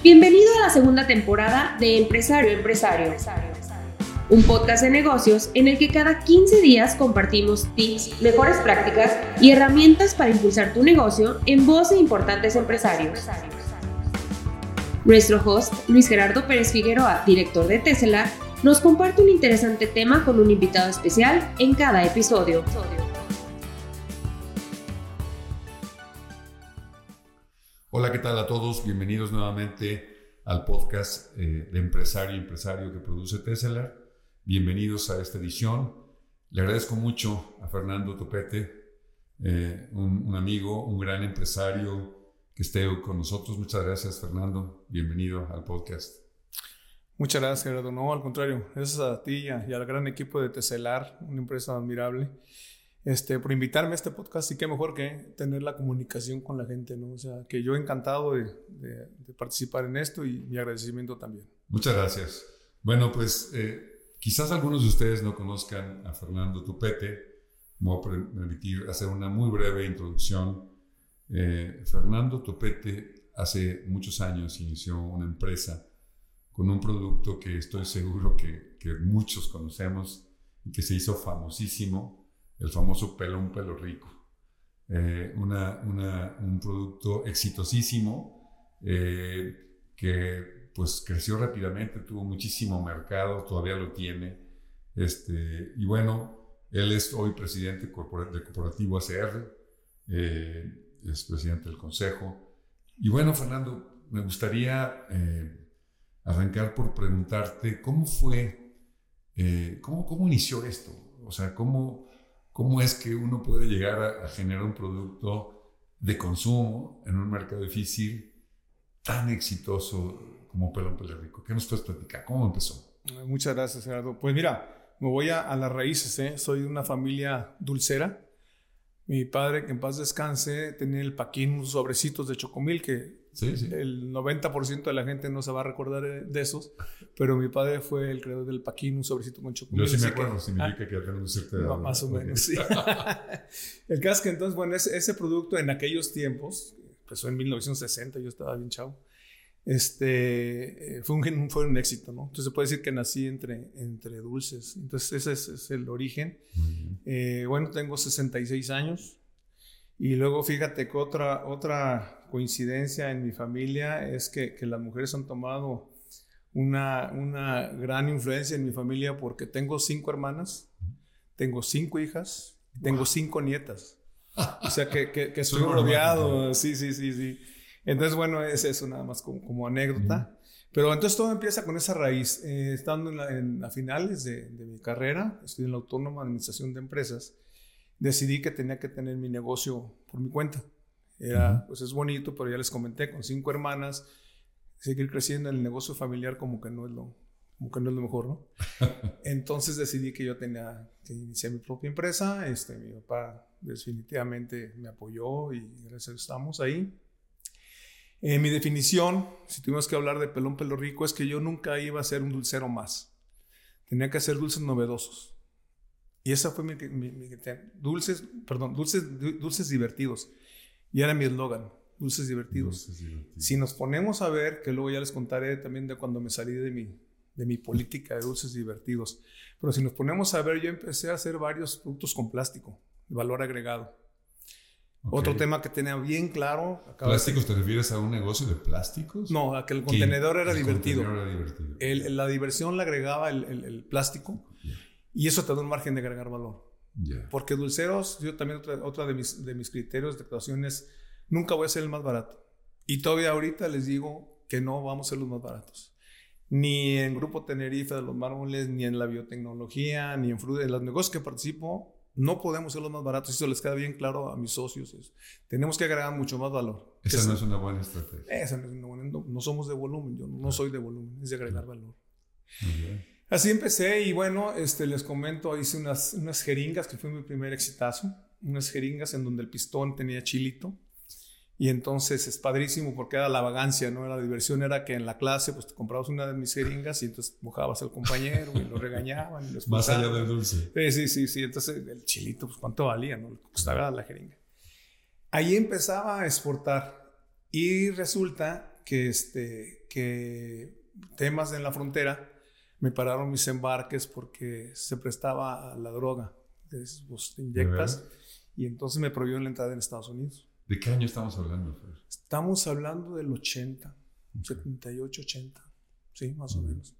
Bienvenido a la segunda temporada de Empresario Empresario, un podcast de negocios en el que cada 15 días compartimos tips, mejores prácticas y herramientas para impulsar tu negocio en voz de importantes empresarios. Nuestro host, Luis Gerardo Pérez Figueroa, director de Tesla, nos comparte un interesante tema con un invitado especial en cada episodio. Hola, ¿qué tal a todos? Bienvenidos nuevamente al podcast eh, de Empresario y Empresario que produce Tesla. Bienvenidos a esta edición. Le agradezco mucho a Fernando Topete, eh, un, amigo, un gran empresario que esté con nosotros. Muchas gracias, Fernando. Bienvenido al podcast. Muchas gracias, Gerardo. No, al contrario, gracias a ti y, al gran equipo de Teselar, una empresa admirable este, por invitarme a este podcast y qué mejor que tener la comunicación con la gente, ¿no? O sea, que yo encantado de, participar en esto y mi agradecimiento también. Muchas gracias. Bueno, pues eh, quizás algunos de ustedes no conozcan a Fernando Tupete. Me voy a permitir hacer una muy breve introducción. Eh, Fernando Tupete hace muchos años inició una empresa con un producto que estoy seguro que, que muchos conocemos y que se hizo famosísimo el famoso pelón pelo rico. Eh, un producto exitosísimo eh, que pues creció rápidamente, tuvo muchísimo mercado, todavía lo tiene. Este, y bueno, él es hoy presidente del corporativo ACR, eh, es presidente del consejo. Y bueno, Fernando, me gustaría arrancar por preguntarte cómo fue, cómo, cómo inició esto, o sea, cómo, cómo es que uno puede llegar a, generar un producto de consumo en un mercado difícil tan exitoso como Pelón Pele Rico. ¿Qué nos puedes platicar? ¿Cómo empezó? Muchas gracias, Gerardo. Pues mira, me voy a, las raíces. ¿eh? Soy de una familia dulcera. Mi padre, que en paz descanse, tenía el paquín, unos sobrecitos de chocomil que el 90% de la gente no se va a recordar de esos, pero mi padre fue el creador del paquín, un sobrecito con chocolate. Yo sí me acuerdo, significa ah, que ya tenemos cierta edad. más o menos, sí. el caso es que entonces, bueno, ese, ese, producto en aquellos tiempos, empezó en 1960, yo estaba bien chavo, este, eh, fue, un, fue un éxito, ¿no? Entonces se puede decir que nací entre, entre dulces. Entonces ese es, el origen. Eh, bueno, tengo 66 años. Y luego fíjate que otra, otra coincidencia en mi familia es que, que las mujeres han tomado una, una, gran influencia en mi familia porque tengo cinco hermanas, tengo cinco hijas, tengo cinco nietas. O sea que, que, estoy rodeado. Sí, sí, sí, sí. Entonces, bueno, es eso nada más como, como anécdota. Pero entonces todo empieza con esa raíz. Eh, estando en, a finales de, de, mi carrera, estoy en la Autónoma Administración de Empresas, decidí que tenía que tener mi negocio por mi cuenta. Era, pues es bonito, pero ya les comenté, con cinco hermanas, seguir creciendo en el negocio familiar como que no es lo, como que no es lo mejor, ¿no? Entonces decidí que yo tenía que iniciar mi propia empresa. Este, mi papá definitivamente me apoyó y gracias a estamos ahí. En mi definición, si tuvimos que hablar de pelón pelo rico, es que yo nunca iba a ser un dulcero más. Tenía que hacer dulces novedosos. Y esa fue mi, mi dulces, perdón, dulces, dulces divertidos. Y era mi eslogan, dulces divertidos. Si nos ponemos a ver, que luego ya les contaré también de cuando me salí de mi, de mi política de dulces divertidos, pero si nos ponemos a ver, yo empecé a hacer varios productos con plástico, de valor agregado. Otro tema que tenía bien claro. ¿Plásticos te refieres a un negocio de plásticos? No, a que el contenedor era divertido. la diversión le agregaba el, el, plástico y eso te da un margen de agregar valor. Porque dulceros, yo también otra, de, mis, de mis criterios de actuación es, nunca voy a ser el más barato. Y todavía ahorita les digo que no vamos a ser los más baratos. Ni en Grupo Tenerife de los mármoles, ni en la biotecnología, ni en, en los negocios que participo, no podemos ser los más baratos. Eso les queda bien claro a mis socios. tenemos que agregar mucho más valor. Esa no es una buena estrategia. Esa no es una buena. No, somos de volumen. Yo no soy de volumen. Es de agregar valor. Así empecé y bueno, este, les comento, hice unas, unas jeringas que fue mi primer exitazo, unas jeringas en donde el pistón tenía chilito. Y entonces es padrísimo porque era la vagancia, ¿no? La diversión era que en la clase pues te comprabas una de mis jeringas y entonces mojabas al compañero y lo regañaban. Y Más allá del dulce. Sí, sí, sí, sí. Entonces el chilito, pues cuánto valía, ¿no? Costaba la jeringa. Ahí empezaba a exportar y resulta que, este, que temas en la frontera me pararon mis embarques porque se prestaba a la droga. Entonces, vos te inyectas y entonces me prohibieron la entrada en Estados Unidos. ¿De qué año estamos hablando? Fer? Estamos hablando del 80, 78, 80, sí, más o menos.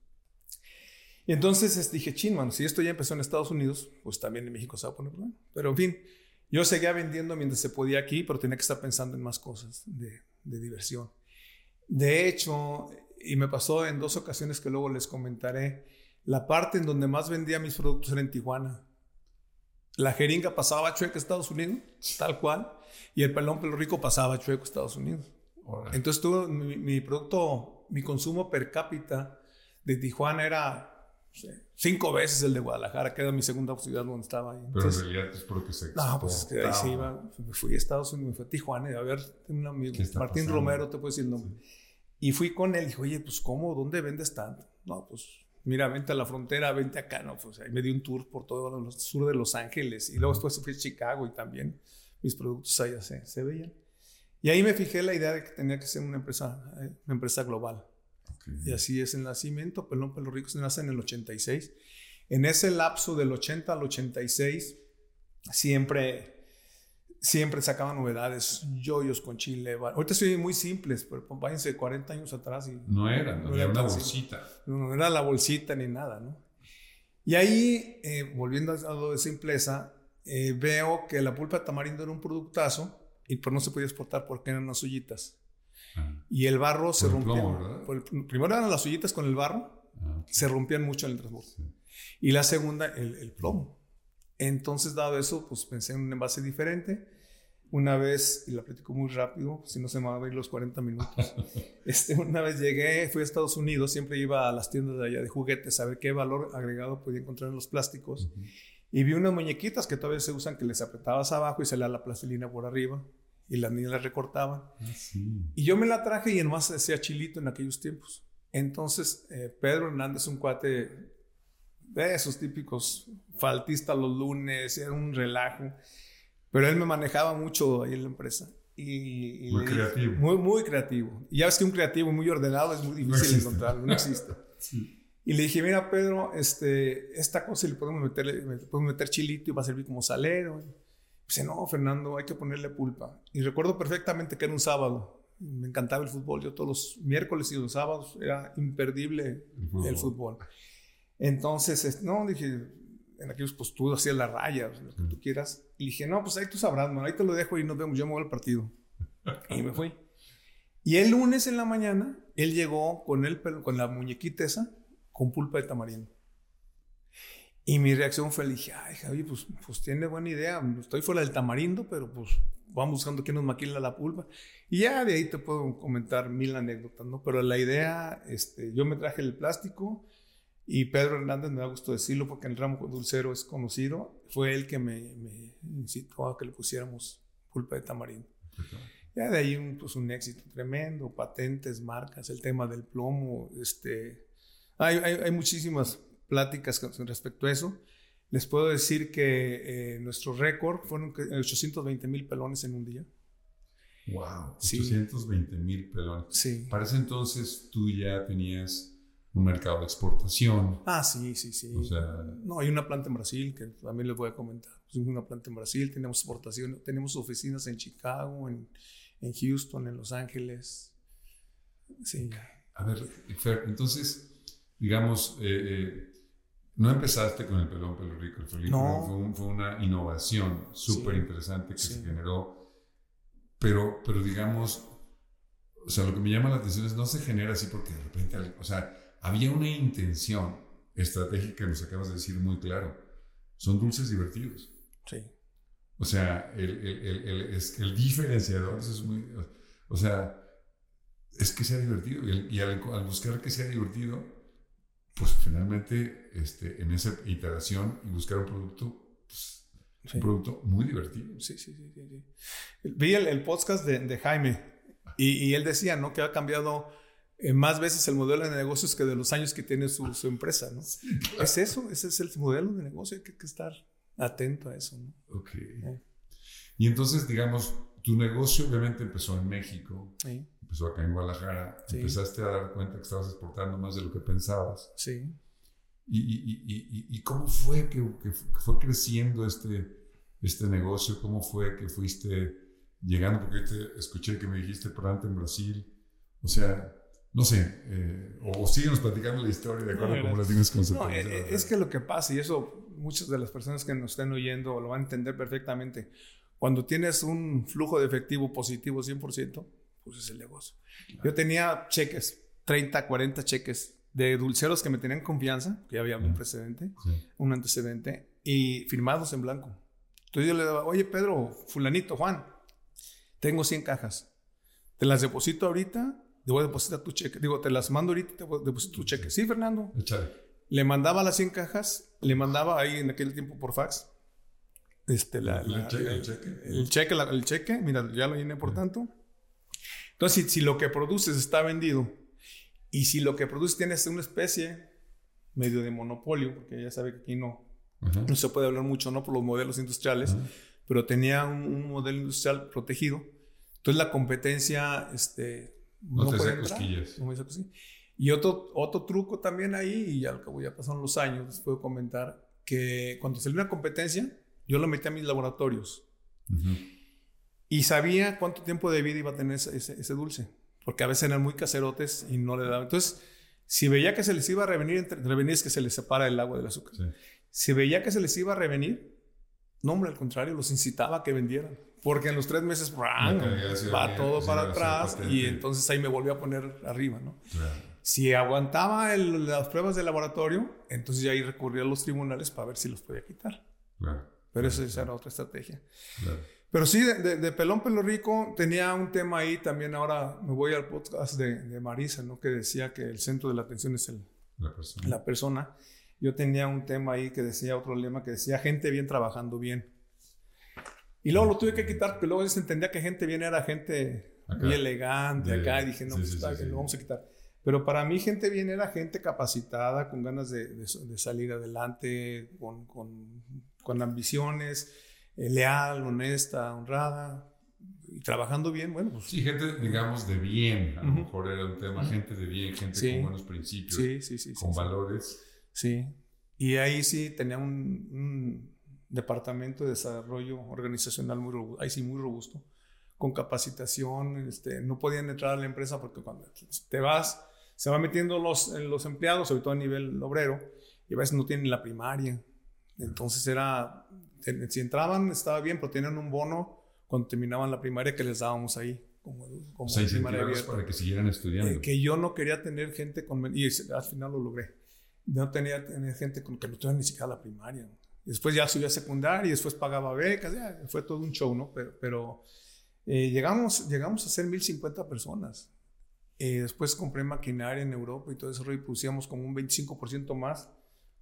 Y entonces este, dije, chin, mano, si esto ya empezó en Estados Unidos, pues también en México se va a poner bueno. Pero en fin, yo seguía vendiendo mientras se podía aquí, pero tenía que estar pensando en más cosas de, de diversión. De hecho, y me pasó en dos ocasiones que luego les comentaré, la parte en donde más vendía mis productos era en Tijuana. La jeringa pasaba chueco a Estados Unidos, tal cual, y el pelón pelo rico pasaba chueco a Estados Unidos. Entonces tuvo mi, mi, producto, mi consumo per cápita de Tijuana era cinco veces el de Guadalajara, que era mi segunda ciudad donde estaba. Ahí. Pero en realidad es porque se No, pues es que ahí se iba. Me fui a Estados Unidos, me fui a Tijuana y a ver, un amigo, Martín pasando? Romero, te puedo decir el nombre. Sí. Y fui con él y dije, oye, pues ¿cómo? ¿Dónde vendes tanto? No, pues mira, vente a la frontera, vente acá. No, pues ahí me di un tour por todo el sur de Los Ángeles y luego después fui a Chicago y también mis productos allá se, se veían. Y ahí me fijé la idea de que tenía que ser una empresa, eh, una empresa global. Okay. Y así es el nacimiento. Pelón Pelo Rico se nace en el 86. En ese lapso del 80 al 86, siempre siempre sacaban novedades, yoyos con chile. Ahorita soy muy simples, pero váyanse 40 años atrás y... No era, no, no era una bolsita. No, era la bolsita ni nada, ¿no? Y ahí, eh, volviendo a lo de simpleza, eh, veo que la pulpa de tamarindo era un productazo, y pero no se podía exportar porque eran las ollitas. Ah. Y el barro se rompía. primero eran las ollitas con el barro, ah, okay. se rompían mucho en el transporte. Sí. Y la segunda, el, el plomo. Entonces, dado eso, pues pensé en un envase diferente. Una vez, y la platico muy rápido, si no se me van a ir los 40 minutos. este, una vez llegué, fui a Estados Unidos, siempre iba a las tiendas de allá de juguetes a ver qué valor agregado podía encontrar en los plásticos. Uh -huh. Y vi unas muñequitas que todavía se usan que les apretabas abajo y da la plastilina por arriba. Y las niñas las recortaban. Ah, sí. Y yo me la traje y nomás decía chilito en aquellos tiempos. Entonces, eh, Pedro Hernández, un cuate esos típicos faltistas los lunes, era un relajo. Pero él me manejaba mucho ahí en la empresa. Y, y muy creativo. Muy, muy creativo. Y ya ves que un creativo muy ordenado es muy difícil no encontrarlo, no existe. sí. Y le dije, mira, Pedro, este, esta cosa le podemos meter, le podemos meter chilito y va a servir como salero. dice, no, Fernando, hay que ponerle pulpa. Y recuerdo perfectamente que era un sábado. Me encantaba el fútbol. Yo todos los miércoles y los sábados era imperdible el fútbol. El fútbol. Entonces, no, dije, en aquellos pues tú hacías la raya, lo que tú quieras. Y dije, no, pues ahí tú sabrás, ahí te lo dejo y nos vemos, yo me voy al partido. y me fui. Y el lunes en la mañana, él llegó con, el, con la muñequita esa, con pulpa de tamarindo. Y mi reacción fue, le dije, ay, Javi, pues, pues tiene buena idea, estoy fuera del tamarindo, pero pues vamos buscando quién nos maquila la pulpa. Y ya de ahí te puedo comentar mil anécdotas, ¿no? Pero la idea, este, yo me traje el plástico, y Pedro Hernández, me da gusto decirlo porque el ramo dulcero es conocido, fue él que me, me incitó a que le pusiéramos pulpa de tamarindo. Ya de ahí un, pues, un éxito tremendo, patentes, marcas, el tema del plomo, este, hay, hay, hay muchísimas pláticas con respecto a eso. Les puedo decir que eh, nuestro récord fueron 820 mil pelones en un día. Wow, 820 mil sí. pelones. Sí. Para ese entonces tú ya tenías un mercado de exportación. Ah, sí, sí, sí. O sea, no, hay una planta en Brasil que también les voy a comentar. Es una planta en Brasil, tenemos exportación, tenemos oficinas en Chicago, en, en Houston, en Los Ángeles. Sí. A ver, Fer, entonces, digamos, eh, eh, no empezaste con el pelón pelo rico, el no. fue, un, fue, una innovación súper interesante que sí. se generó, pero, pero digamos, o sea, lo que me llama la atención es no se genera así porque de repente, o sea, había una intención estratégica, nos acabas de decir muy claro. Son dulces divertidos. Sí. O sea, el, el, el, el, el diferenciador es muy... O sea, es que sea divertido. Y, y al, al, buscar que sea divertido, pues finalmente este, en esa iteración y buscar un producto, pues, sí. un producto muy divertido. Sí, sí, sí. sí, sí. Vi el, podcast de, de Jaime y, y, él decía, ¿no? Que ha cambiado eh, más veces el modelo de negocios que de los años que tiene su, su empresa, ¿no? Sí, claro. Es eso, ese es el modelo de negocio, hay que, que estar atento a eso, ¿no? Ok. Eh. Y entonces, digamos, tu negocio obviamente empezó en México, sí. empezó acá en Guadalajara, empezaste a dar cuenta que estabas exportando más de lo que pensabas. Sí. ¿Y, y, y, y cómo fue que, que, fue creciendo este, este negocio? ¿Cómo fue que fuiste llegando? Porque te escuché que me dijiste pronto en Brasil. O sea, no sé, eh, o síguenos platicando la historia de acuerdo a cómo la tienes conceptualizada. No, es que lo que pasa, y eso muchas de las personas que nos estén oyendo lo van a entender perfectamente, cuando tienes un flujo de efectivo positivo 100%, pues es el negocio. Yo tenía cheques, 30, 40 cheques de dulceros que me tenían confianza, que ya había un precedente, un antecedente, y firmados en blanco. Entonces yo le daba, oye Pedro, fulanito, Juan, tengo 100 cajas, te las deposito ahorita, te voy a depositar tu cheque, digo, te las mando ahorita, te voy a depositar tu cheque. Sí, Fernando. Le mandaba las 100 cajas, le mandaba ahí en aquel tiempo por fax. Este, la, el, cheque, el, cheque, el, cheque, mira, ya lo llené por tanto. Entonces, si, si, lo que produces está vendido y si lo que produces tienes una especie medio de monopolio, porque ya sabe que aquí no, no se puede hablar mucho ¿no? por los modelos industriales, pero tenía un, modelo industrial protegido. Entonces la competencia este, no, no te entrar, no me y otro, otro truco también ahí, y al cabo ya pasaron los años, les puedo comentar, que cuando salió una competencia, yo lo metí a mis laboratorios. Y sabía cuánto tiempo de vida iba a tener ese, ese, dulce. Porque a veces eran muy caserotes y no le daban. Entonces, si veía que se les iba a revenir, revenir es que se les separa el agua del azúcar. Si veía que se les iba a revenir, no, hombre, al contrario, los incitaba a que vendieran. Porque en los tres meses va todo para atrás y entonces ahí me volvió a poner arriba, ¿no? Si aguantaba las pruebas de laboratorio, entonces ya ahí recurría a los tribunales para ver si los podía quitar. Pero esa era otra estrategia. Pero sí, de, Pelón Pelo Rico tenía un tema ahí también. Ahora me voy al podcast de, Marisa, ¿no? que decía que el centro de la atención es el, la, persona. Yo tenía un tema ahí que decía, otro lema que decía, gente bien trabajando bien. Y luego lo tuve que quitar, pero luego se entendía que gente bien era gente muy elegante acá. Y dije, no, pues está, lo vamos a quitar. Pero para mí gente bien era gente capacitada, con ganas de, salir adelante, con, con, con ambiciones, eh, leal, honesta, honrada y trabajando bien, bueno, pues... Sí, gente, digamos, de bien, a lo mejor era un tema, gente de bien, gente con buenos principios, sí, sí, con valores. Sí, y ahí sí tenía un, departamento de desarrollo organizacional muy robusto, ahí sí muy robusto, con capacitación, este, no podían entrar a la empresa porque cuando te vas se va metiendo los, los empleados, sobre todo a nivel obrero, y a veces no tienen la primaria. Entonces era, si entraban estaba bien, pero tenían un bono cuando terminaban la primaria que les dábamos ahí. Como, como o sea, primaria para que siguieran estudiando. Eh, que yo no quería tener gente con... Y al final lo logré. No tenía tener gente con que no tuviera ni siquiera la primaria. Después ya subía a secundaria y después pagaba becas. Ya, fue todo un show, ¿no? Pero, pero eh, llegamos, llegamos a ser 1050 personas. Eh, después compré maquinaria en Europa y todo eso, y pusimos como un 25% más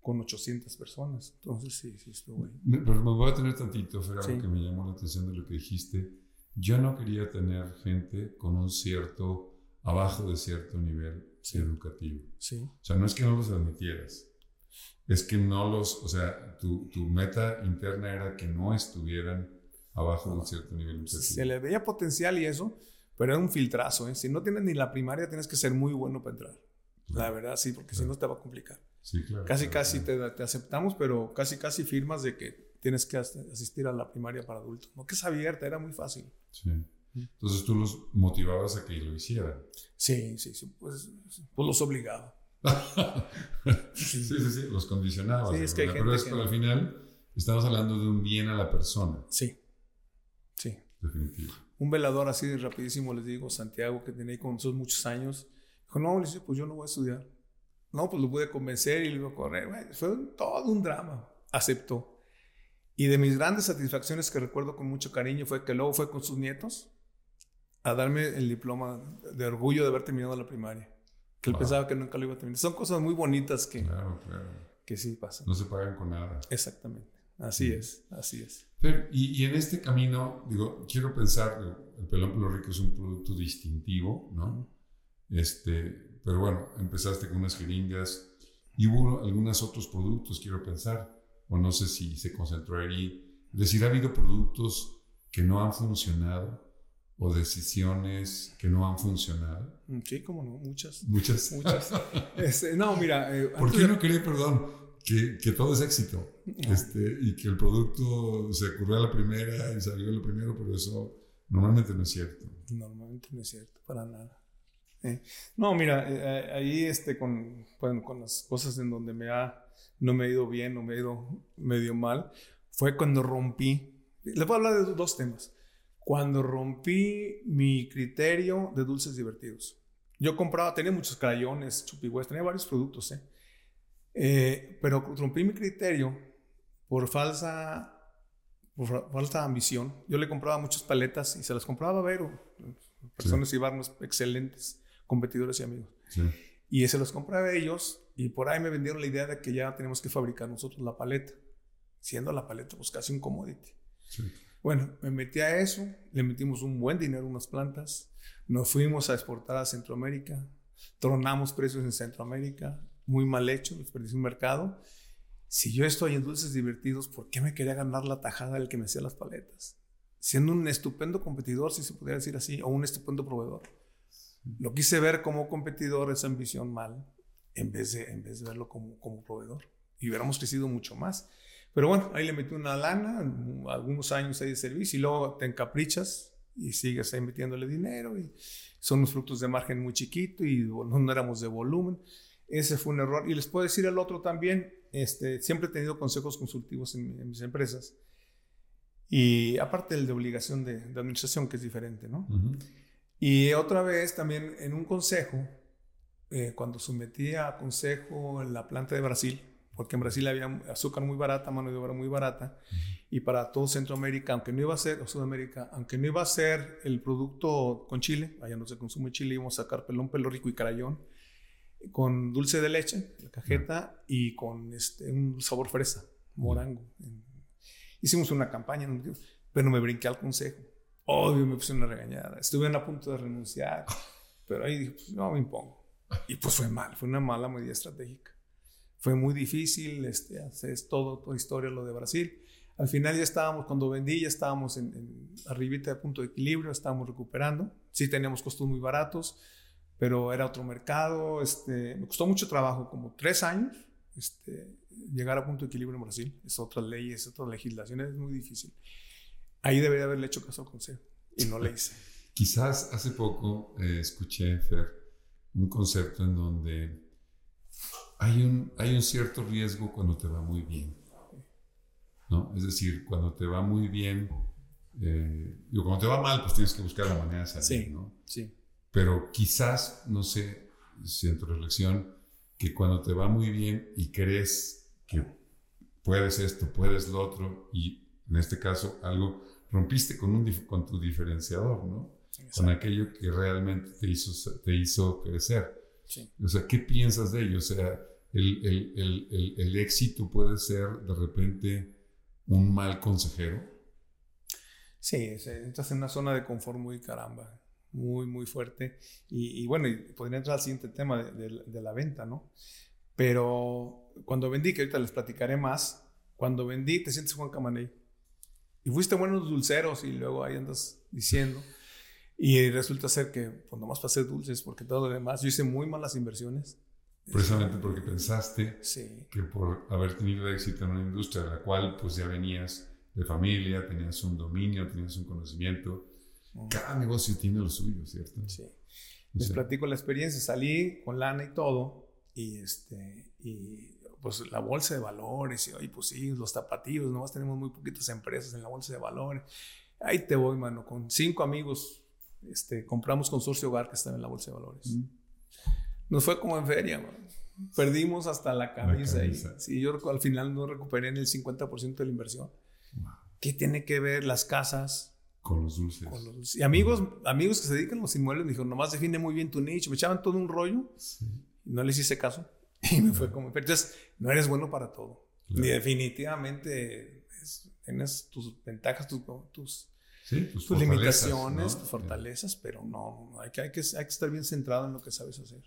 con 800 personas. Entonces, sí, sí, estuvo ahí. Pero me voy a tener tantito, Fer, que me llamó la atención de lo que dijiste. Yo no quería tener gente con un cierto, abajo de cierto nivel educativo. Sí. O sea, no es que no los admitieras, es que no los, o sea, tu, tu meta interna era que no estuvieran abajo de un cierto nivel educativo. Se le veía potencial y eso, pero era un filtrazo, ¿eh? Si no tienes ni la primaria, tienes que ser muy bueno para entrar. La verdad, sí, porque si no te va a complicar. Sí, claro. Casi, casi Te, te, aceptamos, pero casi, casi firmas de que tienes que asistir a la primaria para adultos. No que es abierta, era muy fácil. Sí. Entonces tú los motivabas a que lo hicieran. Sí, sí, sí. Pues, pues los obligaba. sí. sí, sí, los condicionabas. Sí, es que hay pero es que al final estamos hablando de un bien a la persona. Sí. Sí. Definitivo un velador así de rapidísimo, les digo, Santiago, que tenía con nosotros muchos años, dijo, no, le pues yo no voy a estudiar. No, pues lo pude convencer y le iba a correr. fue todo un drama. Aceptó. Y de mis grandes satisfacciones que recuerdo con mucho cariño fue que luego fue con sus nietos a darme el diploma de orgullo de haber terminado la primaria. Que él pensaba que nunca lo iba a terminar. Son cosas muy bonitas que, que sí pasan. No se pagan con nada. Exactamente. Así es, así es. y, y, en este camino, digo, quiero pensar, el pelón pelo rico es un producto distintivo, ¿no? Este, pero bueno, empezaste con unas jeringas y hubo algunos otros productos, quiero pensar, o no sé si se concentró ahí. Es decir, ha habido productos que no han funcionado o decisiones que no han funcionado? Mm, Sí, como no, muchas. Muchas. Muchas. Este, no, mira. eh, ¿Por qué de- no cree, perdón, que, que todo es éxito? Este, y que el producto se ocurrió a la primera y salió a la primera, pero eso normalmente no es cierto. Normalmente no es cierto, para nada. Eh, no, mira, eh, eh, ahí este, con, bueno, con las cosas en donde me ha, no me ha ido bien, no me ha ido medio mal, fue cuando rompí. Les voy a hablar de dos temas. Cuando rompí mi criterio de dulces divertidos. Yo compraba, tenía muchos crayones, chupigües, tenía varios productos, ¿eh? Eh, pero rompí mi criterio por falsa por fa- falta de ambición. Yo le compraba muchas paletas y se las compraba a Vero. Personas y barnos excelentes, competidores y amigos. Sí. Y se los compraba a ellos y por ahí me vendieron la idea de que ya tenemos que fabricar nosotros la paleta. Siendo la paleta pues casi un commodity. sí. Bueno, me metí a eso, le metimos un buen dinero a unas plantas, nos fuimos a exportar a Centroamérica, tronamos precios en Centroamérica, muy mal hecho, desperdicié un mercado. Si yo estoy en dulces divertidos, ¿por qué me quería ganar la tajada del que me hacía las paletas? Siendo un estupendo competidor, si se pudiera decir así, o un estupendo proveedor. Lo quise ver como competidor, esa ambición mal, en vez de, en vez de verlo como, como proveedor. Y hubiéramos crecido mucho más. Pero bueno, ahí le metí una lana, algunos años ahí de servicio, y luego te encaprichas y sigues ahí metiéndole dinero. Y son unos frutos de margen muy chiquito y no, no éramos de volumen. Ese fue un error. Y les puedo decir el otro también, este, siempre he tenido consejos consultivos en, en mis empresas. Y aparte el de obligación de, de administración, que es diferente, ¿no? Ujú. Y otra vez también en un consejo, eh, cuando sometí a consejo en la planta de Brasil, porque en Brasil había azúcar muy barata, mano de obra muy barata, y para todo Centroamérica, aunque no iba a ser, o Sudamérica, aunque no iba a ser el producto con chile, allá no se consume chile, íbamos a sacar pelón, pelo rico y carayón, con dulce de leche, la cajeta, y con este, un sabor fresa, morango. Hicimos una campaña, pero me brinqué al consejo. Obvio, me puse una regañada. Estuve a punto de renunciar, pero ahí dije, pues no me impongo. Y pues fue mal, fue una mala medida estratégica. Fue muy difícil, este, hacer todo, toda historia lo de Brasil. Al final ya estábamos, cuando vendí, ya estábamos en, en arribita de punto de equilibrio, estábamos recuperando. Sí teníamos costos muy baratos, pero era otro mercado. Este, me costó mucho trabajo, como tres años, este, llegar a punto de equilibrio en Brasil. Es otra ley, es otra legislación, es muy difícil. Ahí debería haberle hecho caso al consejo y no le hice. Quizás hace poco eh, escuché, Fer, un concepto en donde hay un, hay un cierto riesgo cuando te va muy bien. ¿no? Es decir, cuando te va muy bien, eh, digo, cuando te va mal, pues tienes que buscar la manera de salir, Sí. ¿no? Sí. Pero quizás, no sé si en tu reflexión, que cuando te va muy bien y crees que puedes esto, puedes lo otro, y en este caso algo, rompiste con, un, con tu diferenciador, ¿no? Con aquello que realmente te hizo, te hizo crecer. Sí. O sea, ¿qué piensas de ello? O sea, el, el, el, el, éxito puede ser de repente un mal consejero. Sí, entras en una zona de confort muy caramba, muy, muy fuerte. Y, y bueno, y podría entrar al siguiente tema de, de- de la venta, ¿no? Pero cuando vendí, que ahorita les platicaré más, cuando vendí te sientes Juan Camaney. Y fuiste buenos dulceros y luego ahí andas diciendo. Y resulta ser que, pues nomás para hacer dulces, porque todo lo demás, yo hice muy malas inversiones. Precisamente porque pensaste Sí, que por haber tenido éxito en una industria de la cual pues ya venías de familia, tenías un dominio, tenías un conocimiento. Cada negocio tiene lo suyo, ¿cierto? sí. O Les sea, platico la experiencia. Salí con lana y todo. Y, este, y pues la bolsa de valores. Y hoy, pues sí, los tapatíos. Nomás tenemos muy poquitas empresas en la bolsa de valores. Ahí te voy, mano. Con cinco amigos este, compramos Consorcio Hogar que estaba en la bolsa de valores. Mm. Nos fue como en feria, mano. Perdimos hasta la camisa. y- camisa. sí, yo al final no recuperé ni el 50% de la inversión. Wow. ¿Qué tiene que ver las casas Con los dulces. con los- Y amigos, amigos que se dedican a los inmuebles me dijeron, nomás define muy bien tu nicho. Me echaban todo un rollo Sí, y no les hice caso. Y me fue como... Pero entonces, no eres bueno para todo. Claro. Ni definitivamente es- tienes tus ventajas, tus, tus, Sí, tus, tus limitaciones, ¿no? tus fortalezas, pero no, no, hay, que, hay, que, hay que estar bien centrado en lo que sabes hacer.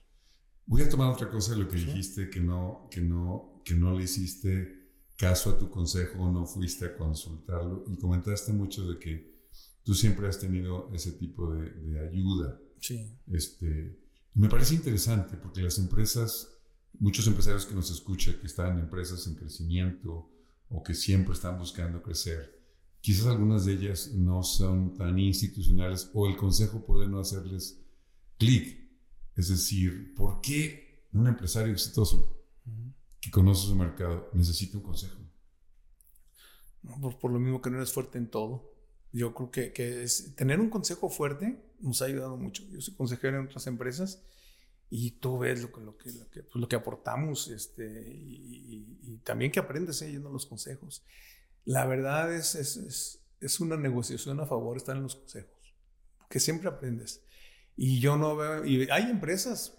Voy a tomar otra cosa de lo que Sí. dijiste, que no, que, no, que no le hiciste caso a tu consejo, no fuiste a consultarlo y comentaste mucho de que tú siempre has tenido ese tipo de, de ayuda. Sí. Este, me parece interesante porque las empresas, muchos empresarios que nos escuchan, que están en empresas en crecimiento o que siempre están buscando crecer, quizás algunas de ellas no son tan institucionales o el consejo puede no hacerles clic. Es decir, ¿por qué un empresario exitoso que conoce su mercado necesita un consejo? Por, por, lo mismo que no eres fuerte en todo. Yo creo que, que es, tener un consejo fuerte nos ha ayudado mucho. Yo soy consejero en otras empresas y tú ves lo que, lo que, lo que, pues lo que aportamos este, y, y, y, también que aprendes eh, yendo los consejos. La verdad es, es, es, una negociación a favor estar en los consejos, que siempre aprendes. Y yo no veo, y hay empresas,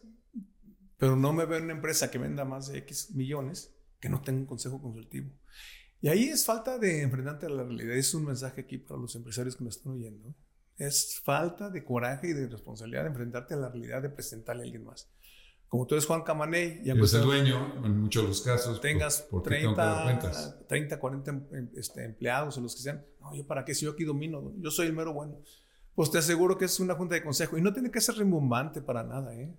pero no me veo una empresa que venda más de X millones que no tenga un consejo consultivo. Y ahí es falta de enfrentarte a la realidad. Es un mensaje aquí para los empresarios que nos están oyendo. Es falta de coraje y de responsabilidad de enfrentarte a la realidad de presentarle a alguien más. Como tú eres Juan Camaney, ya eres el dueño en muchos de los casos. Tengas por, 30, 30, 40 este, empleados o los que sean. No, yo para qué, si yo aquí domino, yo soy el mero bueno. Pues te aseguro que es una junta de consejo y no tiene que ser rimbombante para nada, ¿eh?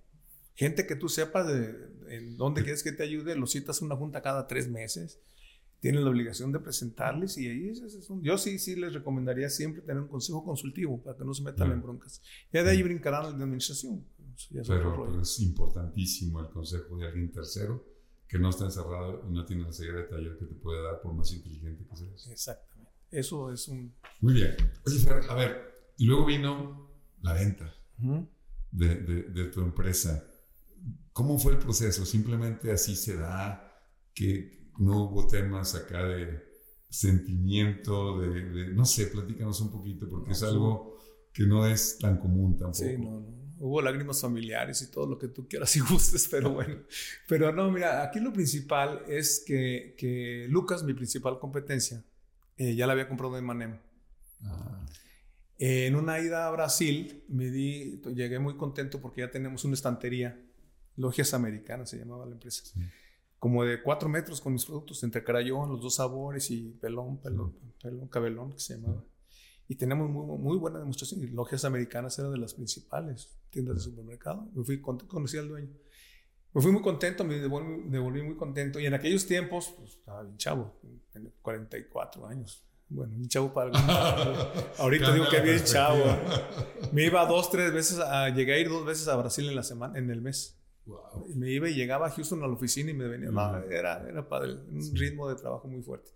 Gente que tú sepas de, de dónde quieres que te ayude, lo citas a una junta cada tres meses tienen la obligación de presentarles y ahí es, es un, yo sí, sí les recomendaría siempre tener un consejo consultivo para que no se metan sí. en broncas. Ya de ahí brincarán de administración. Pero, pero, es importantísimo el consejo de alguien tercero que no está encerrado y no tiene la ceguera de taller que te puede dar por más inteligente que seas. Exactamente. Eso es un... Muy bien. Oye, Fer, a ver, y luego vino la venta uh -huh. de, de, de tu empresa. ¿Cómo fue el proceso? ¿Simplemente así se da? que no hubo temas acá de sentimiento, de, de no sé, platícanos un poquito, porque no, es algo que no es tan común tampoco. Sí, no, no. Hubo lágrimas familiares y todo lo que tú quieras y gustes, pero bueno. Pero no, mira, aquí lo principal es que, que Lucas, mi principal competencia, eh, ya la había comprado de Manem. Ah. Eh, en una ida a Brasil, me di, llegué muy contento porque ya tenemos una estantería, Logias Americanas se llamaba la empresa. Sí como de cuatro metros con mis productos, entre carayón, los dos sabores y pelón, pelón, pelón, cabelón, que se llamaba. Y tenemos muy, muy buena demostración. Y Logias Americanas era de las principales tiendas de supermercado. Me fui contento, conocí al dueño. Me fui muy contento, me devolví, devolví muy contento. Y en aquellos tiempos, pues estaba bien chavo, 44 años. Bueno, bien chavo para. Ahorita digo que bien chavo. Me iba dos, tres veces, a, llegué a ir dos veces a Brasil en la semana, en el mes. Wow. Me iba y llegaba a Houston a la oficina y me venía. No, era, era padre, un ritmo de trabajo muy fuerte.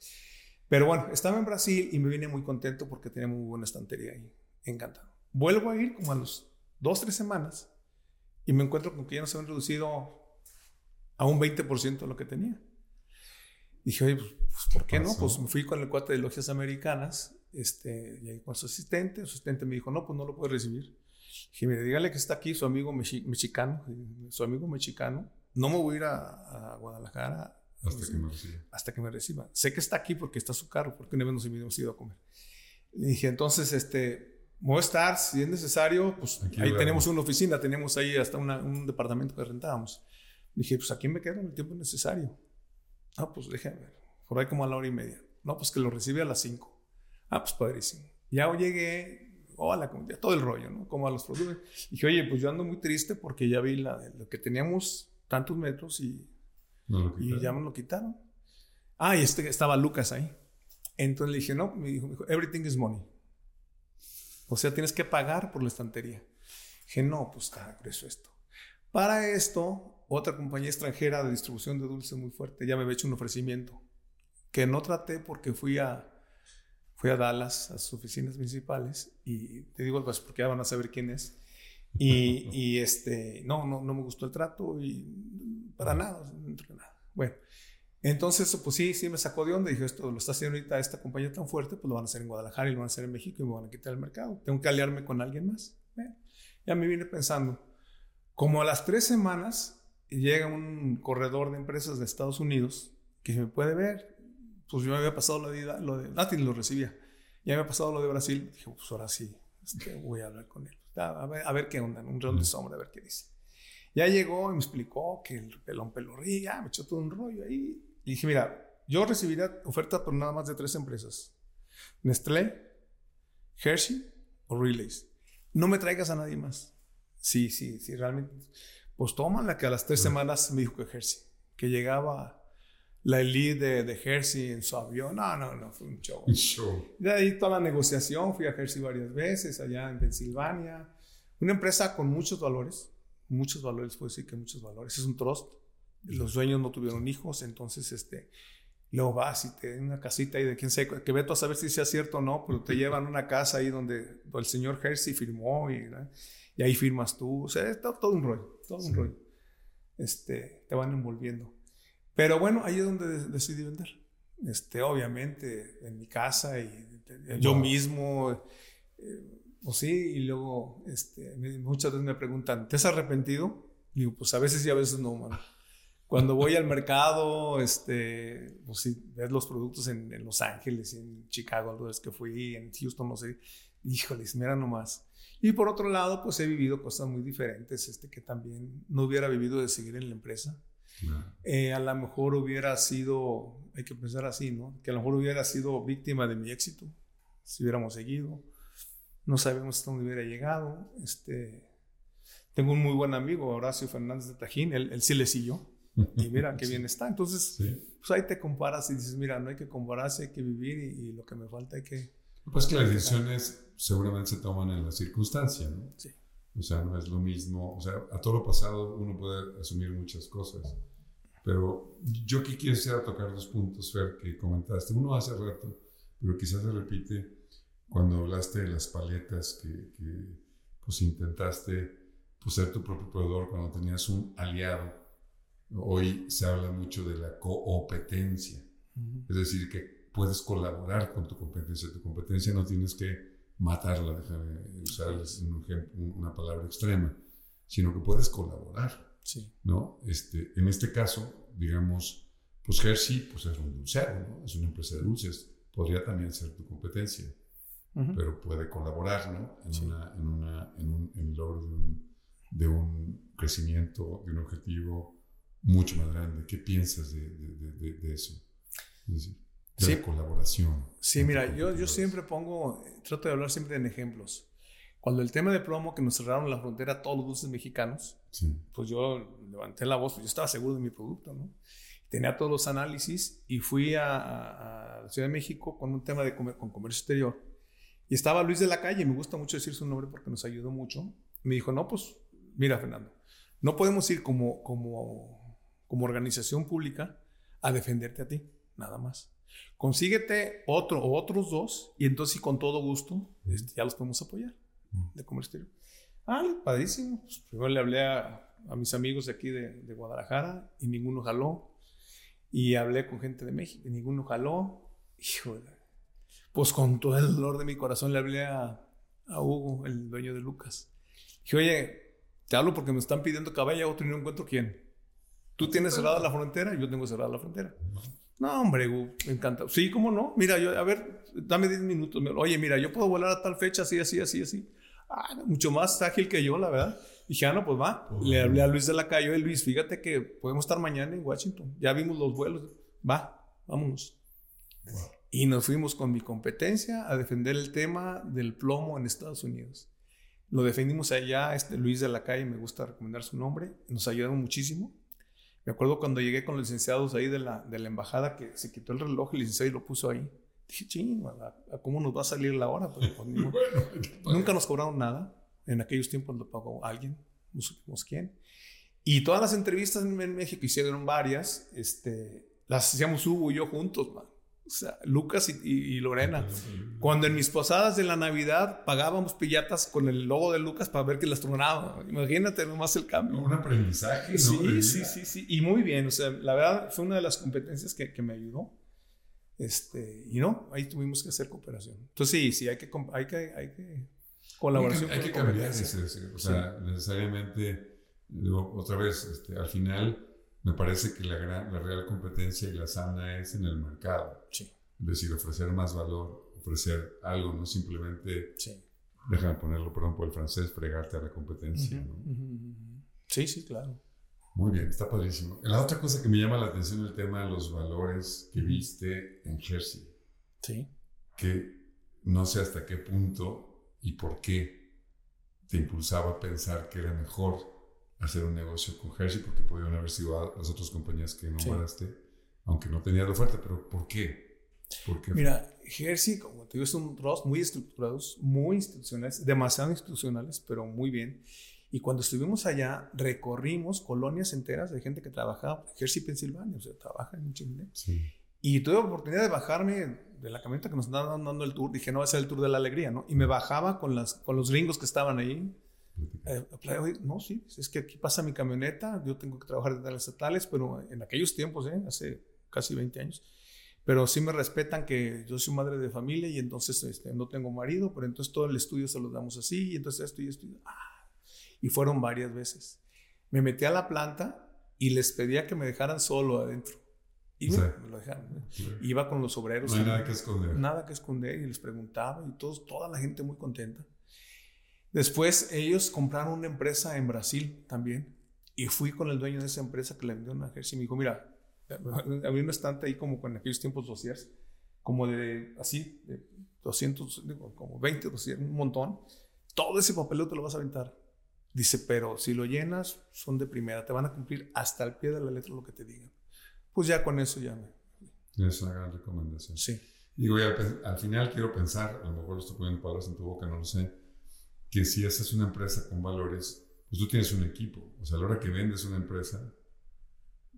Pero bueno, estaba en Brasil y me vine muy contento porque tenía muy buena estantería ahí. Encantado. Vuelvo a ir como a los dos, tres semanas y me encuentro con que ya nos habían reducido a un 20% de lo que tenía. Dije, oye, pues, pues ¿por qué no? Pues me fui con el cuate de logias americanas, este, y ahí con su asistente. Su asistente me dijo, no, pues no lo puedes recibir. Dije, mire, dígale que está aquí su amigo mexicano, su amigo mexicano. No me voy a ir a, a Guadalajara hasta que me reciba. Hasta que me reciba. Sé que está aquí porque está su carro, porque una vez nos hemos ido a comer. Le dije, entonces, este, voy a estar, si es necesario, pues aquí ahí tenemos una oficina, tenemos ahí hasta una, un departamento que rentábamos. Dije, pues aquí me quedo en el tiempo necesario. Ah, pues déjame ver. Por ahí como a la hora y media. No, pues que lo recibe a las 5. Ah, pues padrísimo. Ya llegué, hola, ya todo el rollo, ¿no? Como a los productos. Dije, oye, pues yo ando muy triste porque ya vi la, lo que teníamos tantos metros y, no y ya me lo quitaron. Ah, y este, estaba Lucas ahí. Entonces le dije, no, me dijo, me dijo, everything is money. O sea, tienes que pagar por la estantería. Dije, no, pues está grueso esto. Para esto, otra compañía extranjera de distribución de dulces muy fuerte ya me había hecho un ofrecimiento que no traté porque fui a, fui a Dallas, a sus oficinas principales, y te digo, pues porque ya van a saber quién es. Y, y este, no, no, no me gustó el trato y para nada, nada. Bueno, entonces, pues sí, sí me sacó de onda. Dije, esto lo está haciendo ahorita esta compañía tan fuerte, pues lo van a hacer en Guadalajara y lo van a hacer en México y me van a quitar el mercado. Tengo que aliarme con alguien más. Bueno, ya me vine pensando. Como a las tres semanas llega un corredor de empresas de Estados Unidos que me puede ver. Pues yo me había pasado lo de, lo de Latin, lo recibía. Ya me había pasado lo de Brasil. Dije, pues ahora sí, este, voy a hablar con él. A ver, a ver qué onda, un round de sombra, a ver qué dice. Ya llegó y me explicó que el pelón pelorría, me echó todo un rollo ahí. Y dije, mira, yo recibiría oferta por nada más de tres empresas. Nestlé, Hershey o relays. No me traigas a nadie más. Sí, sí, sí, realmente. Pues tómala, que a las tres semanas me dijo que Jersey, que llegaba la elite de, de Jersey en su avión. No, no, no, fue un show. Un show. De ahí toda la negociación, fui a Jersey varias veces, allá en Pensilvania. Una empresa con muchos valores, muchos valores, puedo decir que muchos valores. Es un trust. Los dueños no tuvieron hijos, entonces este, luego vas y te dan una casita ahí de quién sabe, que veto a saber si sea cierto o no, pero te llevan a una casa ahí donde, donde el señor Jersey firmó y, y ahí firmas tú. O sea, es todo, todo un rollo, todo un rollo. Este, te van envolviendo. Pero bueno, ahí es donde de- decidí vender. Este, obviamente, en mi casa y yo mismo, eh, pues sí, y luego este, muchas veces me preguntan, ¿te has arrepentido? Y digo, pues a veces sí, a veces no, mano. Cuando voy al mercado, este, pues sí, ves los productos en, en Los Ángeles, y en Chicago, algunas veces que fui, en Houston, no sé, híjoles, mira nomás. Y por otro lado, pues he vivido cosas muy diferentes, este, que también no hubiera vivido de seguir en la empresa. Eh, a lo mejor hubiera sido, hay que pensar así, ¿no? Que a lo mejor hubiera sido víctima de mi éxito, si hubiéramos seguido. No sabemos hasta dónde hubiera llegado. Este, tengo un muy buen amigo, Horacio Fernández de Tajín, él, él sí le siguió. Y mira qué bien está. Entonces, Sí. pues ahí te comparas y dices, mira, no hay que compararse, hay que vivir y, y lo que me falta hay que... Pues que las decisiones seguramente se toman en la circunstancia, ¿no? Sí. O sea, no es lo mismo. O sea, a todo lo pasado uno puede asumir muchas cosas. Pero yo aquí quisiera tocar dos puntos, Fer, que comentaste. Uno hace rato, pero quizás se repite cuando hablaste de las paletas que, que, pues intentaste pues, ser tu propio proveedor cuando tenías un aliado. Hoy se habla mucho de la competencia. Es decir, que puedes colaborar con tu competencia. Tu competencia no tienes que matarla, déjame usar un una palabra extrema, sino que puedes colaborar, Sí. ¿no? Este, en este caso, digamos, pues Hershey pues es un dulcero, ¿no? Es una empresa de dulces. Podría también ser tu competencia, Ujú. pero puede colaborar, ¿no? En, Sí. una, en, una, en, un, en el logro de un, de un crecimiento, de un objetivo mucho más grande. ¿Qué piensas de- de- de eso? Es decir, de Sí. la colaboración. Sí, mira, yo, yo siempre pongo, trato de hablar siempre en ejemplos. Cuando el tema de plomo, que nos cerraron la frontera a todos los dulces mexicanos, Sí. pues yo levanté la voz, pues yo estaba seguro de mi producto, ¿no? Tenía todos los análisis y fui a, a- a la Ciudad de México con un tema de comer- con comercio exterior. Y estaba Luis de la Calle, me gusta mucho decir su nombre porque nos ayudó mucho. Me dijo, no, pues mira, Fernando, no podemos ir como, como, como organización pública a defenderte a ti, nada más. Consíguete otro o otros dos y entonces sí, con todo gusto este, ya los podemos apoyar de comercio exterior. Ah, padrísimo. Pues primero le hablé a, a mis amigos de aquí de, de Guadalajara y ninguno jaló. Y hablé con gente de México y ninguno jaló. Híjole. Pues con todo el dolor de mi corazón le hablé a, a Hugo, el dueño de Lucas. Dije, oye, te hablo porque me están pidiendo que vaya a otro y no encuentro quién. Tú tienes cerrada la frontera y yo tengo cerrada la frontera. No, hombre, me encanta. Sí, ¿cómo no? Mira, yo, a ver, dame 10 minutos. Oye, mira, yo puedo volar a tal fecha, así, así, así, así. Ah, mucho más ágil que yo, la verdad. Dije, ah, no, pues va. Pues Le hablé a Luis de la calle, oye, Luis, fíjate que podemos estar mañana en Washington. Ya vimos los vuelos. Va, vámonos. Wow. Y nos fuimos con mi competencia a defender el tema del plomo en Estados Unidos. Lo defendimos allá, este Luis de la calle, me gusta recomendar su nombre, nos ayudaron muchísimo. Me acuerdo cuando llegué con los licenciados ahí de la, de la embajada que se quitó el reloj, el licenciado y lo puso ahí. Dije, ching, ¿a, a cómo nos va a salir la hora? Pues. Bueno, Nunca nos cobraron nada. En aquellos tiempos lo pagó alguien, no supimos quién. Y todas las entrevistas en, en México, hicieron varias, este, las hacíamos Hugo y yo juntos, man. O sea, Lucas y, y- y Lorena. Cuando en mis posadas de la Navidad pagábamos pillatas con el logo de Lucas para ver que las tronaba. Imagínate nomás el cambio. Un aprendizaje, ¿no? Sí, sí, sí, sí. Y muy bien. O sea, la verdad fue una de las competencias que, que me ayudó. Este, y no, ahí tuvimos que hacer cooperación. Entonces sí, sí, hay que, hay que, hay que colaboración. Hay que, hay con que cambiar ese- o sea, necesariamente, digo, otra vez, este, al final, me parece que la, gran, la real competencia y la sana es en el mercado. Sí, Es decir, ofrecer más valor, ofrecer algo, no simplemente, sí. déjame ponerlo, perdón por el francés, fregarte a la competencia. ¿no? Sí, sí, claro. Muy bien, está padrísimo. La otra cosa que me llama la atención es el tema de los valores que viste en Jersey, Sí. que no sé hasta qué punto y por qué te impulsaba a pensar que era mejor hacer un negocio con Hershey, porque podían haber sido las otras compañías que nombraste, aunque no tenía la oferta, pero ¿por qué? ¿Por qué? Mira, Hershey, como te digo, son roles muy estructurados, muy institucionales, demasiado institucionales, pero muy bien. Y cuando estuvimos allá, recorrimos colonias enteras de gente que trabajaba en Hershey, Pensilvania, o sea, trabaja en Chile. Sí. Y tuve la oportunidad de bajarme de la camioneta que nos andaban dando el tour. Dije, no, va a ser el tour de la alegría, ¿no? Y me bajaba con, las, con los gringos que estaban ahí. Eh, no, sí, es que aquí pasa mi camioneta, yo tengo que trabajar en las estatales, pero en aquellos tiempos, ¿eh? hace casi 20 años, pero sí me respetan que yo soy madre de familia y entonces este, no tengo marido, pero entonces todo el estudio se lo damos así, y entonces esto y esto. Ah, y fueron varias veces. Me metí a la planta y les pedía que me dejaran solo adentro. Y me, lo dejaron. Iba con los obreros. No hay nada que esconder. Nada que esconder y les preguntaba y todos, toda la gente muy contenta. Después ellos compraron una empresa en Brasil también y fui con el dueño de esa empresa que le vendió una jersey y me dijo, mira, había un estante ahí como con aquellos tiempos dossiers, como de así, de 200, como 20 dossiers, un montón. Todo ese papeleo te lo vas a aventar. Dice, pero si lo llenas, son de primera, te van a cumplir hasta el pie de la letra lo que te digan pues ya con eso ya me... Es una gran recomendación. Sí. Digo, ya, al final quiero pensar, a lo mejor estoy poniendo palabras en tu boca, no lo sé, que si esa es una empresa con valores, pues tú tienes un equipo. O sea, a la hora que vendes una empresa,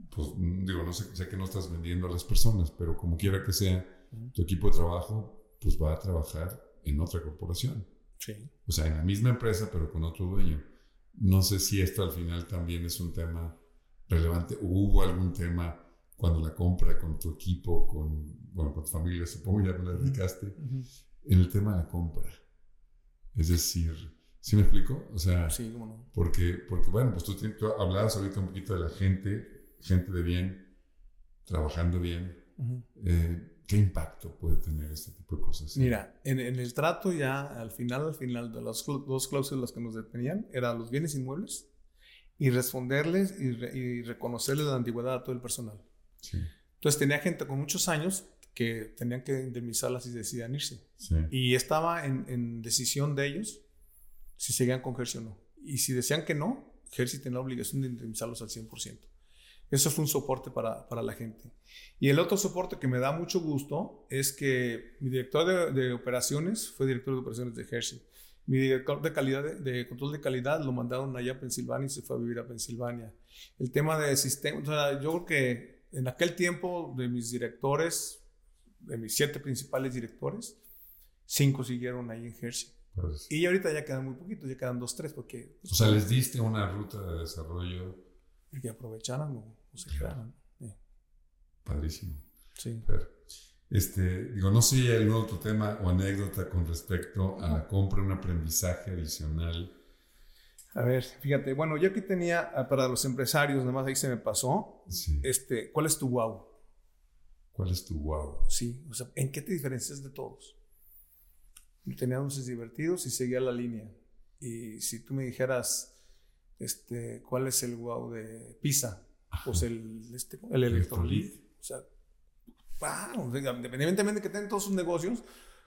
pues digo, no sé, sé que no estás vendiendo a las personas, pero como quiera que sea, tu equipo de trabajo, pues va a trabajar en otra corporación. Sí. O sea, en la misma empresa, pero con otro dueño. No sé si esto al final también es un tema relevante. ¿Hubo algún tema cuando la compra con tu equipo, con, bueno, con tu familia, supongo ya me la dedicaste, en el tema de la compra. Es decir, ¿sí me explico? O sea, sí, ¿cómo no? porque, porque, bueno, pues tú, tú, hablabas ahorita un poquito de la gente, gente de bien, trabajando bien. Eh, ¿Qué impacto puede tener este tipo de cosas? Mira, en, en, el trato ya, al final, al final de las dos cláusulas que nos detenían, eran los bienes inmuebles y responderles y, y reconocerles la antigüedad a todo el personal. Entonces tenía gente con muchos años que tenían que indemnizarlas si decidían irse. Y estaba en, decisión de ellos si seguían con Jersey o no. Y si decían que no, Jersey tenía la obligación de indemnizarlos al 100%. Eso fue un soporte para, para, la gente. Y el otro soporte que me da mucho gusto es que mi director de, de operaciones fue director de operaciones de Hershey. Mi director de, calidad, de, control de calidad lo mandaron allá a Pensilvania y se fue a vivir a Pensilvania. El tema de sistema, o sea, yo creo que en aquel tiempo de mis directores, de mis siete principales directores, cinco siguieron ahí en Hershey. Pues, y ahorita ya quedan muy poquitos, ya quedan dos, tres, porque... o sea, les diste una ruta de desarrollo. Y que aprovecharan o, se quedaran. Padrísimo. Sí. este, digo, no sé algún otro tema o anécdota con respecto a la compra, un aprendizaje adicional a ver, fíjate, bueno, yo aquí tenía ah, para los empresarios, nada más ahí se me pasó. Este, ¿cuál es tu wow? ¿Cuál es tu wow? Sí, o sea, ¿en qué te diferencias de todos? Tenía anuncios divertidos y seguía la línea. Y si tú me dijeras, este, ¿cuál es el wow de Pisa? Pues el, este, el Electrolit. O sea, wow, independientemente de que tengan todos sus negocios,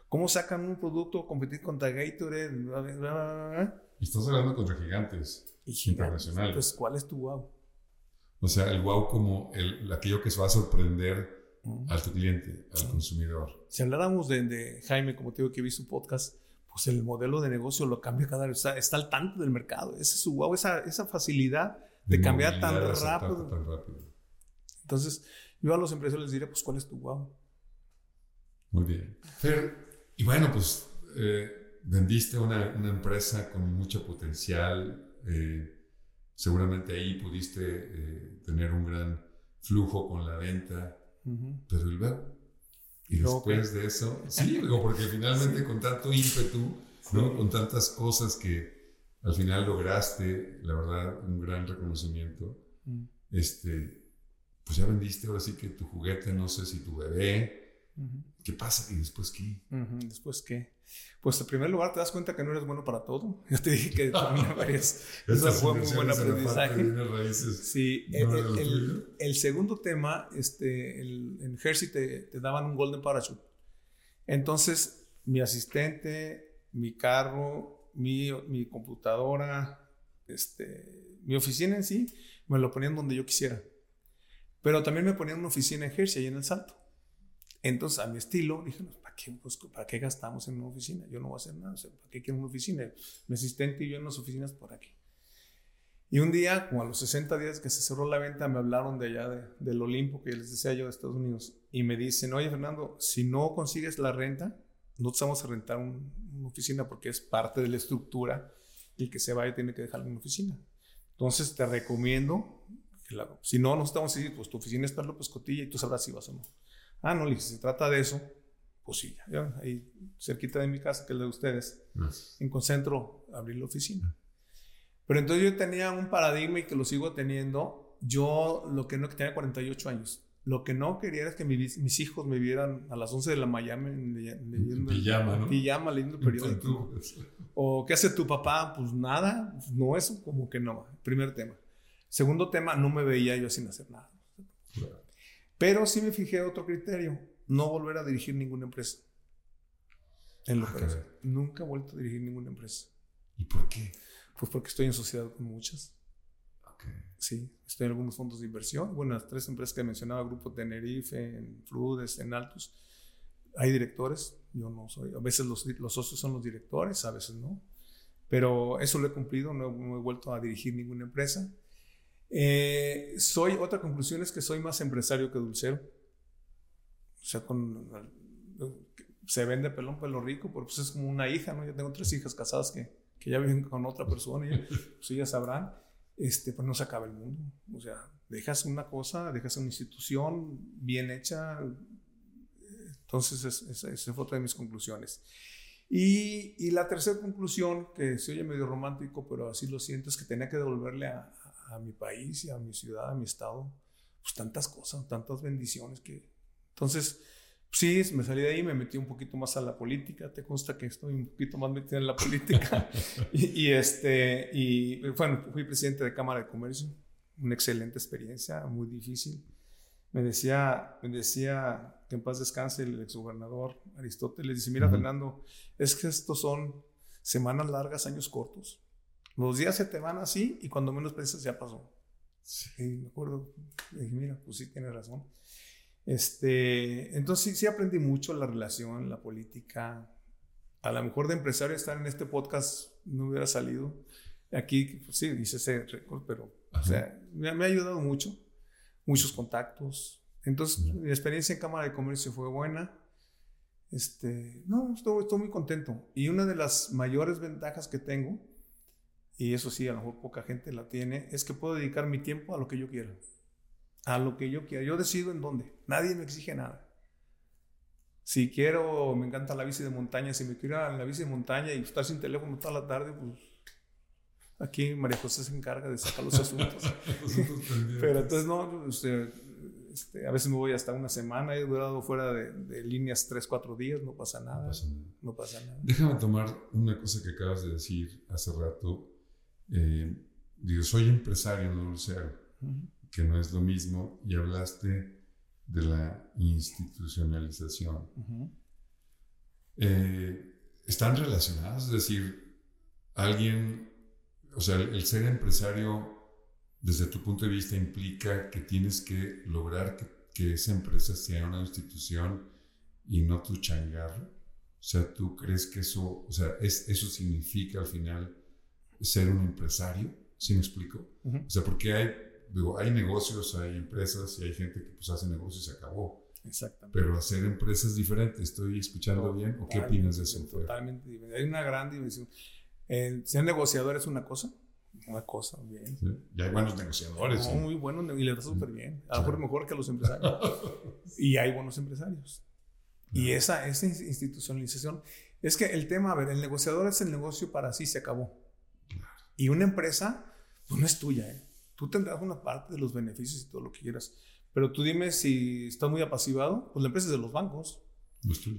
¿cómo sacan un producto, competir contra Gatorade? Y estás hablando contra gigantes internacionales. Pues, ¿cuál es tu wow? O sea, el wow como el, aquello que se va a sorprender al tu cliente, al consumidor. Si habláramos de, Jaime, como te digo que vi su podcast, pues el modelo de negocio lo cambia cada vez, está, está al tanto del mercado. Ese es su wow, esa, esa facilidad de, cambiar tan rápido. tan rápido. Entonces, yo a los empresarios les diría, pues, ¿cuál es tu wow? Muy bien. y bueno, pues... Eh, vendiste una, una, empresa con mucho potencial, eh, seguramente ahí pudiste eh, tener un gran flujo con la venta, pero luego, y después de eso, sí, porque finalmente con tanto ímpetu, ¿no? con tantas cosas que al final lograste, la verdad, un gran reconocimiento, este, pues ya vendiste ahora sí que tu juguete, no sé si tu bebé, ¿qué pasa? ¿Y después qué? ¿Después qué? Pues en primer lugar te das cuenta que no eres bueno para todo. Yo te dije que también varias. Eso fue muy buen aprendizaje. Sí, el, segundo tema, este, en Hershey te, te, daban un Golden Parachute. Entonces, mi asistente, mi carro, mi, computadora, este, mi oficina en sí, me lo ponían donde yo quisiera. Pero también me ponían una oficina en Hershey, ahí en el Salto. Entonces, a mi estilo, dije, ¿para, qué, ¿para qué gastamos en una oficina? Yo no voy a hacer nada. ¿Para qué quiero una oficina? Mi asistente y yo en las oficinas por aquí. Y un día, como a los 60 días que se cerró la venta, me hablaron de allá, de, del Olimpo, que les decía yo de Estados Unidos, y me dicen, oye Fernando, si no consigues la renta, no te vamos a rentar una oficina porque es parte de la estructura y el que se vaya tiene que dejar una oficina. Entonces te recomiendo, que la, si no, nos estamos diciendo, pues tu oficina está en López Cotilla y tú sabrás si vas o no. Ah, no, le dije, si se trata de eso, pues sí, ya, ahí cerquita de mi casa, que es la de ustedes, en Concentro, abrir la oficina. Pero entonces yo tenía un paradigma y que lo sigo teniendo. Yo lo que no, que tenía 48 años. Lo que no quería era que mis, hijos me vieran a las 11 de la mañana leyendo pijama, ¿no? pijama, leyendo el periódico. o ¿qué hace tu papá? Pues nada, pues no, eso como que no. Primer tema. Segundo tema, no me veía yo sin hacer nada. Pero sí me fijé otro criterio, no volver a dirigir ninguna empresa. En lo ah, que Nunca he vuelto a dirigir ninguna empresa. ¿Y por qué? Pues porque estoy en sociedad con muchas. Sí, estoy en algunos fondos de inversión. Bueno, las tres empresas que mencionaba, Grupo Tenerife, en Frudes, en Altos, hay directores. Yo no soy. A veces los, socios son los directores, a veces no. Pero eso lo he cumplido, no, he vuelto a dirigir ninguna empresa. Eh, soy, otra conclusión es que soy más empresario que dulcero. O sea, se vende pelón pelo rico, pero pues es como una hija, ¿no? Yo tengo tres hijas casadas que que ya viven con otra persona, y pues ya sabrán, este, pues no se acaba el mundo. O sea, dejas una cosa, dejas una institución bien hecha. Entonces, esa fue otra de mis conclusiones. Y, la tercera conclusión, que se oye medio romántico, pero así lo siento, es que tenía que devolverle a, a, mi país y a mi ciudad, a mi estado, pues tantas cosas, tantas bendiciones que... Entonces, Sí, me salí de ahí, me metí un poquito más a la política. Te consta que estoy un poquito más metido en la política. y, este, y bueno, fui presidente de Cámara de Comercio. Una excelente experiencia, muy difícil. Me decía, me decía que en paz descanse el exgobernador Aristóteles. Dice: Mira, Fernando, es que estos son semanas largas, años cortos. Los días se te van así y cuando menos piensas ya pasó. Sí, me acuerdo. dije: Mira, pues sí, tienes razón. Este, entonces sí, aprendí mucho la relación, la política. A lo mejor de empresario estar en este podcast no hubiera salido. Aquí, pues, sí, hice ese récord, pero o sea, me, ha ayudado mucho. Muchos contactos. Entonces, mi experiencia en Cámara de Comercio fue buena. Este, no, estoy, estoy muy contento. Y una de las mayores ventajas que tengo, y eso sí, a lo mejor poca gente la tiene, es que puedo dedicar mi tiempo a lo que yo quiera a lo que yo quiera. Yo decido en dónde. Nadie me exige nada. Si quiero, me encanta la bici de montaña, si me quiero ir a la bici de montaña y estar sin teléfono toda la tarde, pues aquí María José se encarga de sacar los asuntos. Pero entonces no, este, este, a veces me voy hasta una semana, he durado fuera de, líneas 3, 4 días, no pasa nada. No pasa nada. Déjame tomar una cosa que acabas de decir hace rato. Eh, digo, soy empresario, no lo sé que no es lo mismo, y hablaste de la institucionalización. Eh, ¿Están relacionadas? Es decir, alguien, o sea, el, ser empresario, desde tu punto de vista, implica que tienes que lograr que, esa empresa sea una institución y no tu changarro. O sea, ¿tú crees que eso, o sea, es, eso significa al final ser un empresario? ¿Sí me explico? O sea, porque hay digo, hay negocios, hay empresas y hay gente que pues hace negocios y se acabó. Exactamente. Pero hacer empresas diferentes, ¿estoy escuchando bien? ¿O qué opinas de eso? Totalmente diferente. Hay una gran división. ser negociador es una cosa, una cosa, bien. Y hay buenos negociadores. Muy buenos y les va súper bien. A lo mejor mejor que los empresarios. y hay buenos empresarios. Y esa, esa institucionalización, es que el tema, a ver, el negociador es el negocio para sí, se acabó. Y una empresa, pues no es tuya, ¿eh? Tú tendrás una parte de los beneficios y todo lo que quieras. Pero tú dime si estás muy apacivado, pues la empresa es de los bancos.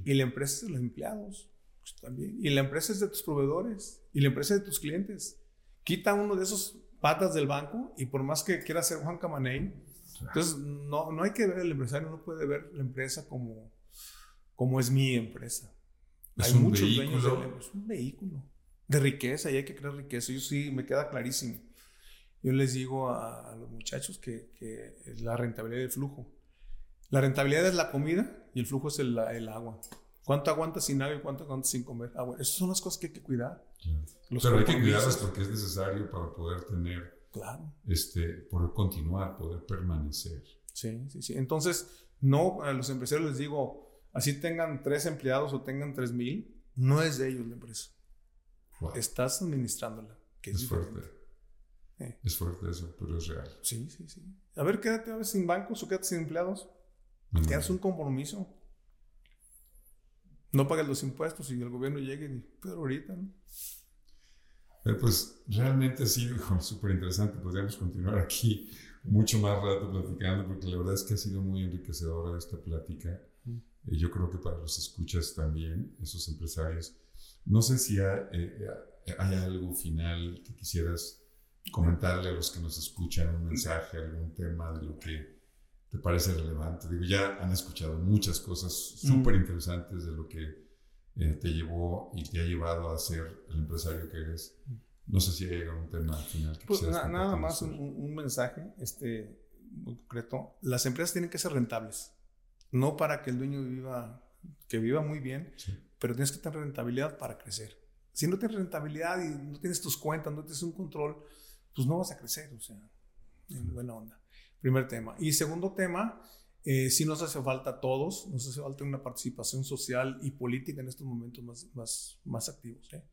Y la empresa es de los empleados. Pues también. Y la empresa es de tus proveedores. Y la empresa es de tus clientes. Quita uno de esos patas del banco y por más que quiera ser Juan Camaney, entonces no, no hay que ver el empresario, no puede ver la empresa como, como es mi empresa. Es Hay un muchos vehículo. dueños de Es un vehículo de riqueza y hay que crear riqueza. Yo sí, me queda clarísimo. Yo les digo a, a los muchachos que, que es la rentabilidad del flujo. La rentabilidad es la comida y el flujo es el, el agua. ¿Cuánto aguantas sin agua y cuánto aguantas sin comer? Ah, bueno, esas son las cosas que hay que cuidar. Claro. Los Pero hay que cuidarlas porque es necesario para poder tener, Claro. este, poder continuar, poder permanecer. Sí, sí, sí. Entonces, no, a los empresarios les digo, así tengan tres empleados o tengan tres mil, no es de ellos la empresa. Wow. Estás administrándola. Que es, Es diferente. fuerte. Eh. Es fuerte eso, pero es real. Sí, sí, sí. A ver, quédate a veces sin bancos o quédate sin empleados. No, Tienes un compromiso. No pagues los impuestos y el gobierno llegue y pero ahorita, ¿no? Pero pues realmente ha sido súper interesante. Podríamos continuar aquí mucho más rato platicando porque la verdad es que ha sido muy enriquecedora esta plática. Eh, yo creo que para los escuchas también, esos empresarios. No sé si hay, eh, hay algo final que quisieras comentarle a los que nos escuchan, un mensaje, algún tema de lo que te parece relevante. Digo, ya han escuchado muchas cosas súper interesantes de lo que eh, te llevó y te ha llevado a ser el empresario que eres. No sé si hay algún tema al final que Pues na- nada más un- un mensaje este, muy concreto. Las empresas tienen que ser rentables. No para que el dueño viva, que viva muy bien, Sí. pero tienes que tener rentabilidad para crecer. Si no tienes rentabilidad y no tienes tus cuentas, no tienes un control, pues no vas a crecer, o sea, en buena onda. Primer tema. Y segundo tema, eh, sí nos hace falta a todos, nos hace falta una participación social y política en estos momentos más, más, más activos. ¿eh?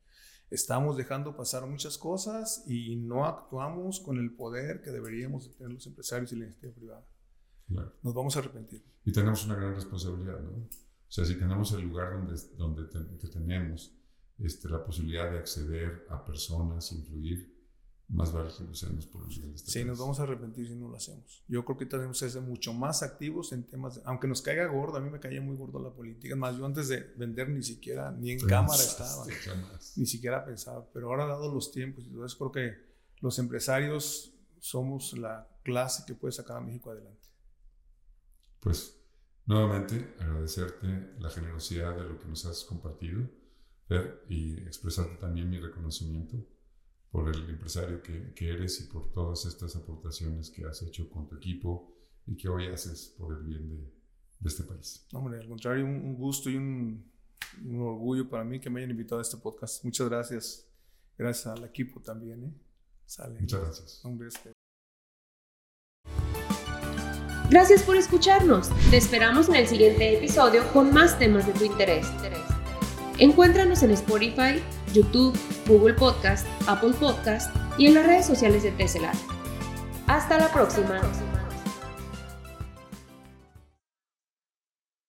Estamos dejando pasar muchas cosas y no actuamos con el poder que deberíamos de tener los empresarios y la iniciativa privada. Claro. Nos vamos a arrepentir. Y tenemos una gran responsabilidad, ¿no? O sea, si tenemos el lugar donde, donde te- que tenemos este, la posibilidad de acceder a personas, influir, más vale que lo usemos por el bien de este Sí, nos vamos a arrepentir si no lo hacemos. Yo creo que tenemos que ser mucho más activos en temas, de- aunque nos caiga gordo, a mí me caía muy gordo la política. Más, yo antes de vender ni siquiera, ni en cámara estaba, jamás. ni siquiera pensaba. Pero ahora, dado los tiempos, y todo eso, creo que los empresarios somos la clase que puede sacar a México adelante. Pues nuevamente agradecerte la generosidad de lo que nos has compartido, Fer, y expresarte también mi reconocimiento por el empresario que, que eres y por todas estas aportaciones que has hecho con tu equipo y que hoy haces por el bien de, de este país. Hombre, al contrario, un, gusto y un, un orgullo para mí que me hayan invitado a este podcast. Muchas gracias. Gracias al equipo también. ¿eh? Sale. Muchas gracias. Hombre, este- Gracias por escucharnos. Te esperamos en el siguiente episodio con más temas de tu interés. Encuéntranos en Spotify, YouTube, Google Podcast, Apple Podcast y en las redes sociales de Tesla. Hasta la próxima.